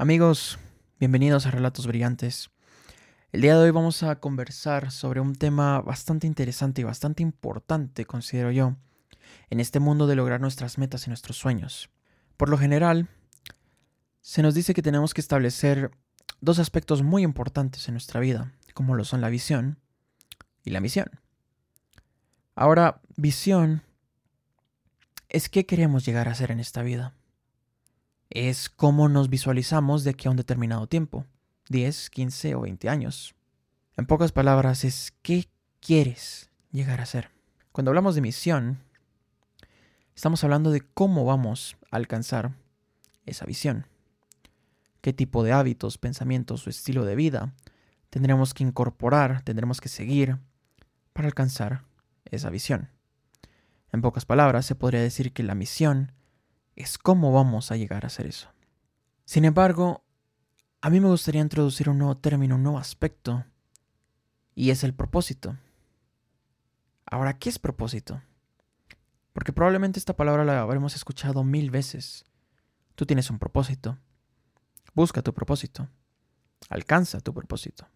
Amigos, bienvenidos a Relatos Brillantes. El día de hoy vamos a conversar sobre un tema bastante interesante y bastante importante, considero yo, en este mundo de lograr nuestras metas y nuestros sueños. Por lo general, se nos dice que tenemos que establecer dos aspectos muy importantes en nuestra vida, como lo son la visión y la misión. Ahora, visión es qué queremos llegar a ser en esta vida. Es cómo nos visualizamos de aquí a un determinado tiempo, 10, 15 o 20 años. En pocas palabras, es qué quieres llegar a ser. Cuando hablamos de misión, estamos hablando de cómo vamos a alcanzar esa visión. Qué tipo de hábitos, pensamientos o estilo de vida tendremos que incorporar, tendremos que seguir para alcanzar esa visión. En pocas palabras, se podría decir que la misión es cómo vamos a llegar a hacer eso. Sin embargo, a mí me gustaría introducir un nuevo término, un nuevo aspecto, y es el propósito. Ahora, ¿qué es propósito? Porque probablemente esta palabra la habremos escuchado mil veces. Tú tienes un propósito. Busca tu propósito. Alcanza tu propósito.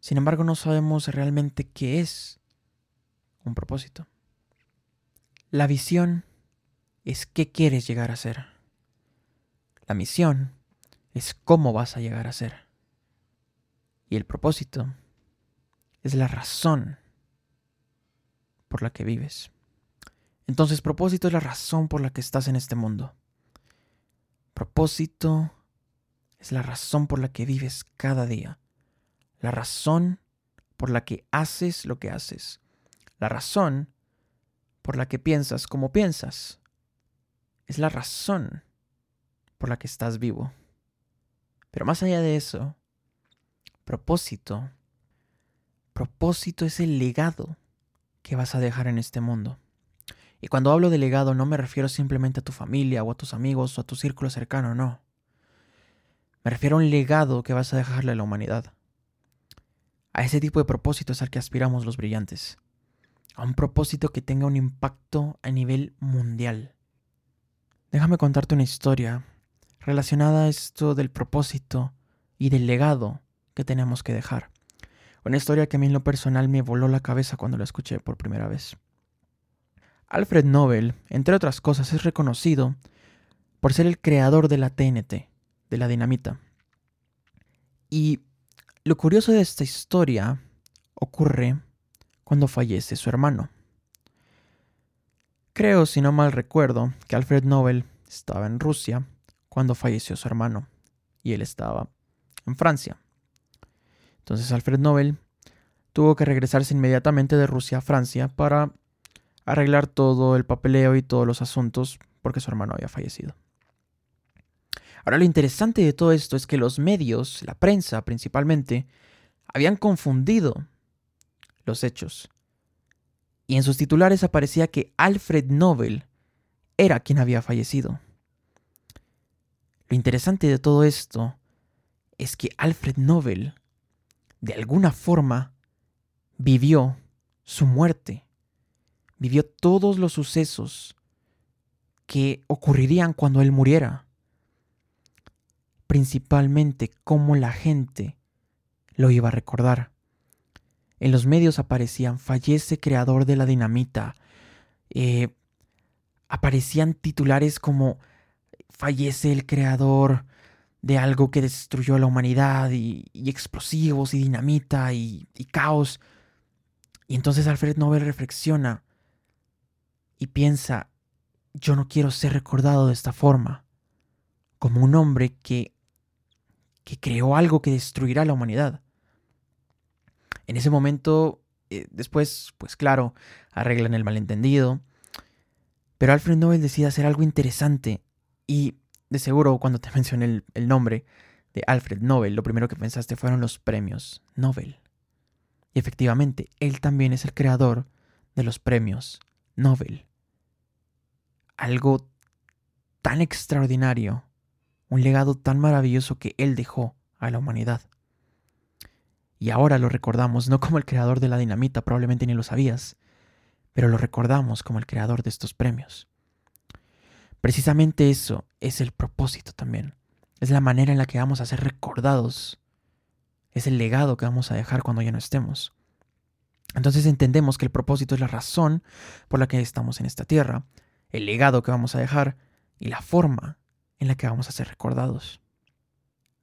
Sin embargo, no sabemos realmente qué es un propósito. La visión es qué quieres llegar a ser. La misión es cómo vas a llegar a ser. Y el propósito es la razón por la que vives. Entonces, propósito es la razón por la que estás en este mundo. Propósito es la razón por la que vives cada día. La razón por la que haces lo que haces. La razón por la que piensas como piensas. Es la razón por la que estás vivo. Pero más allá de eso, propósito, propósito es el legado que vas a dejar en este mundo. Y cuando hablo de legado no me refiero simplemente a tu familia o a tus amigos o a tu círculo cercano, no. Me refiero a un legado que vas a dejarle a la humanidad. A ese tipo de propósito es al que aspiramos los brillantes a un propósito que tenga un impacto a nivel mundial. Déjame contarte una historia relacionada a esto del propósito y del legado que tenemos que dejar. Una historia que a mí en lo personal me voló la cabeza cuando la escuché por primera vez. Alfred Nobel, entre otras cosas, es reconocido por ser el creador de la TNT, de la dinamita. Y lo curioso de esta historia ocurre cuando fallece su hermano. Creo, si no mal recuerdo, que Alfred Nobel estaba en Rusia cuando falleció su hermano y él estaba en Francia. Entonces Alfred Nobel tuvo que regresarse inmediatamente de Rusia a Francia para arreglar todo el papeleo y todos los asuntos porque su hermano había fallecido. Ahora lo interesante de todo esto es que los medios, la prensa principalmente, habían confundido los hechos. Y en sus titulares aparecía que Alfred Nobel era quien había fallecido. Lo interesante de todo esto es que Alfred Nobel, de alguna forma, vivió su muerte, vivió todos los sucesos que ocurrirían cuando él muriera, principalmente cómo la gente lo iba a recordar. En los medios aparecían fallece creador de la dinamita. Eh, aparecían titulares como fallece el creador de algo que destruyó a la humanidad y, explosivos y dinamita y, y caos. Y entonces Alfred Nobel reflexiona y piensa, yo no quiero ser recordado de esta forma, como un hombre que, que creó algo que destruirá a la humanidad. En ese momento, eh, después, pues claro, arreglan el malentendido. Pero Alfred Nobel decide hacer algo interesante. Y de seguro, cuando te mencioné el, el nombre de Alfred Nobel, lo primero que pensaste fueron los premios Nobel. Y efectivamente, él también es el creador de los premios Nobel. Algo tan extraordinario, un legado tan maravilloso que él dejó a la humanidad. Y ahora lo recordamos no como el creador de la dinamita, probablemente ni lo sabías, pero lo recordamos como el creador de estos premios. Precisamente eso es el propósito también. Es la manera en la que vamos a ser recordados. Es el legado que vamos a dejar cuando ya no estemos. Entonces entendemos que el propósito es la razón por la que estamos en esta tierra, el legado que vamos a dejar y la forma en la que vamos a ser recordados.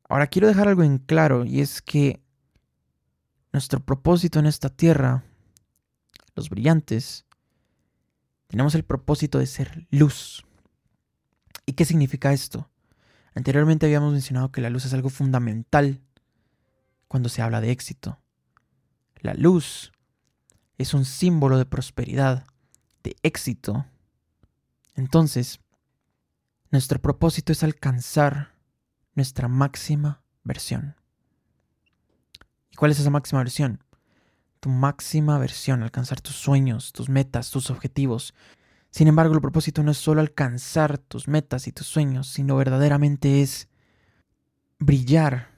Ahora quiero dejar algo en claro y es que nuestro propósito en esta tierra, los brillantes, tenemos el propósito de ser luz. ¿Y qué significa esto? Anteriormente habíamos mencionado que la luz es algo fundamental cuando se habla de éxito. La luz es un símbolo de prosperidad, de éxito. Entonces, nuestro propósito es alcanzar nuestra máxima versión. ¿Y cuál es esa máxima versión? Tu máxima versión, alcanzar tus sueños, tus metas, tus objetivos. Sin embargo, el propósito no es solo alcanzar tus metas y tus sueños, sino verdaderamente es brillar,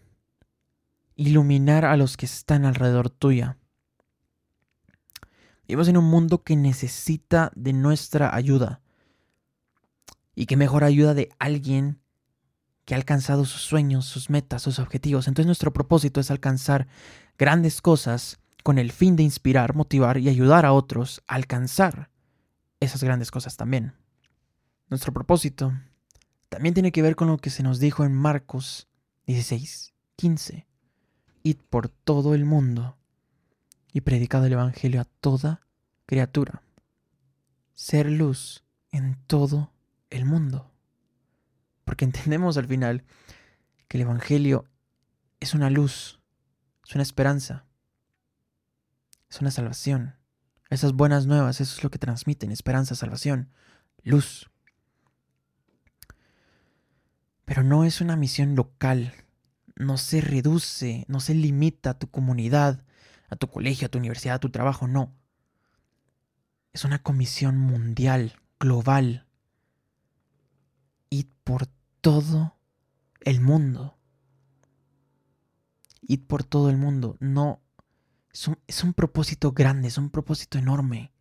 iluminar a los que están alrededor tuya. Vivimos en un mundo que necesita de nuestra ayuda. Y que mejor ayuda de alguien que ha alcanzado sus sueños, sus metas, sus objetivos. Entonces nuestro propósito es alcanzar grandes cosas con el fin de inspirar, motivar y ayudar a otros a alcanzar esas grandes cosas también. Nuestro propósito también tiene que ver con lo que se nos dijo en Marcos 16, 15. Id por todo el mundo y predicad el Evangelio a toda criatura. Ser luz en todo el mundo. Porque entendemos al final que el Evangelio es una luz, es una esperanza, es una salvación. Esas buenas nuevas, eso es lo que transmiten, esperanza, salvación, luz. Pero no es una misión local, no se reduce, no se limita a tu comunidad, a tu colegio, a tu universidad, a tu trabajo, no. Es una comisión mundial, global. Y por todo el mundo. Id por todo el mundo. No, es un, es un propósito grande, es un propósito enorme.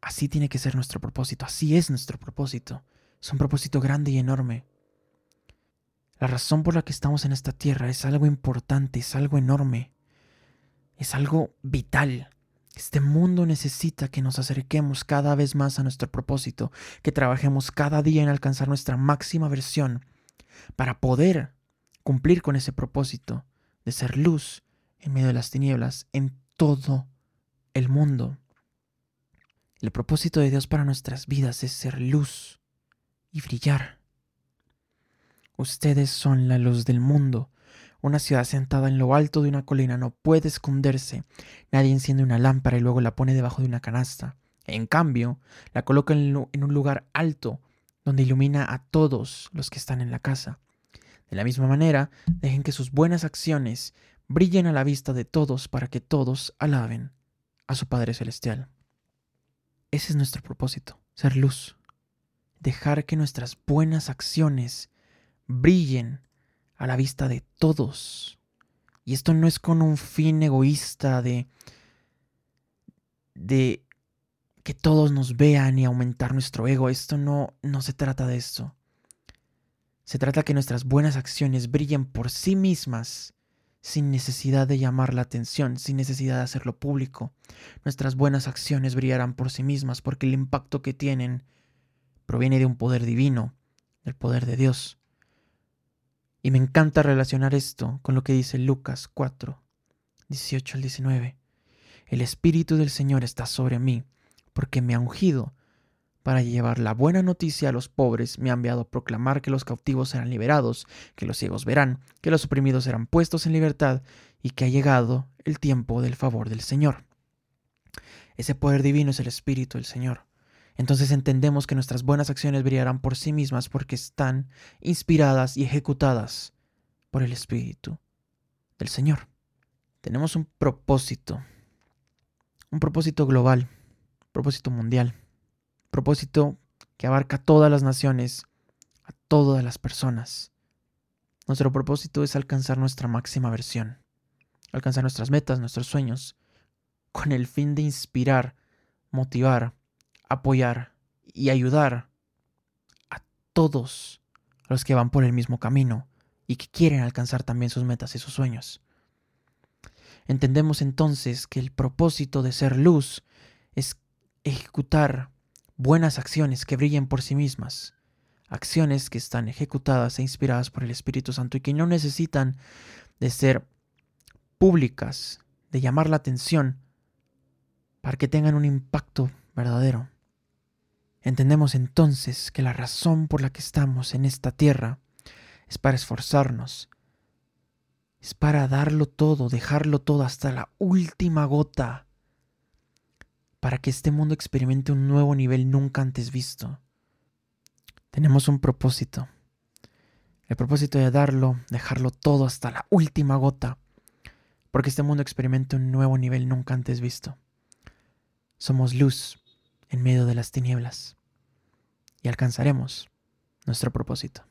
Así tiene que ser nuestro propósito, así es nuestro propósito. Es un propósito grande y enorme. La razón por la que estamos en esta tierra es algo importante, es algo enorme, es algo vital. Este mundo necesita que nos acerquemos cada vez más a nuestro propósito, que trabajemos cada día en alcanzar nuestra máxima versión para poder cumplir con ese propósito de ser luz en medio de las tinieblas en todo el mundo. El propósito de Dios para nuestras vidas es ser luz y brillar. Ustedes son la luz del mundo. Una ciudad sentada en lo alto de una colina no puede esconderse. Nadie enciende una lámpara y luego la pone debajo de una canasta. En cambio, la coloca en un lugar alto donde ilumina a todos los que están en la casa. De la misma manera, dejen que sus buenas acciones brillen a la vista de todos para que todos alaben a su Padre Celestial. Ese es nuestro propósito, ser luz. Dejar que nuestras buenas acciones brillen a la vista de todos. Y esto no es con un fin egoísta de de que todos nos vean y aumentar nuestro ego. Esto no no se trata de esto. Se trata que nuestras buenas acciones brillen por sí mismas sin necesidad de llamar la atención, sin necesidad de hacerlo público. Nuestras buenas acciones brillarán por sí mismas porque el impacto que tienen proviene de un poder divino, del poder de Dios. Y me encanta relacionar esto con lo que dice Lucas 4, 18 al 19. El Espíritu del Señor está sobre mí, porque me ha ungido para llevar la buena noticia a los pobres, me ha enviado a proclamar que los cautivos serán liberados, que los ciegos verán, que los oprimidos serán puestos en libertad, y que ha llegado el tiempo del favor del Señor. Ese poder divino es el Espíritu del Señor entonces entendemos que nuestras buenas acciones brillarán por sí mismas porque están inspiradas y ejecutadas por el Espíritu del Señor. Tenemos un propósito, un propósito global, propósito mundial, propósito que abarca a todas las naciones, a todas las personas. Nuestro propósito es alcanzar nuestra máxima versión, alcanzar nuestras metas, nuestros sueños, con el fin de inspirar, motivar apoyar y ayudar a todos los que van por el mismo camino y que quieren alcanzar también sus metas y sus sueños. Entendemos entonces que el propósito de ser luz es ejecutar buenas acciones que brillen por sí mismas, acciones que están ejecutadas e inspiradas por el Espíritu Santo y que no necesitan de ser públicas, de llamar la atención, para que tengan un impacto verdadero. Entendemos entonces que la razón por la que estamos en esta tierra es para esforzarnos, es para darlo todo, dejarlo todo hasta la última gota, para que este mundo experimente un nuevo nivel nunca antes visto. Tenemos un propósito, el propósito de darlo, dejarlo todo hasta la última gota, porque este mundo experimente un nuevo nivel nunca antes visto. Somos luz en medio de las tinieblas y alcanzaremos nuestro propósito.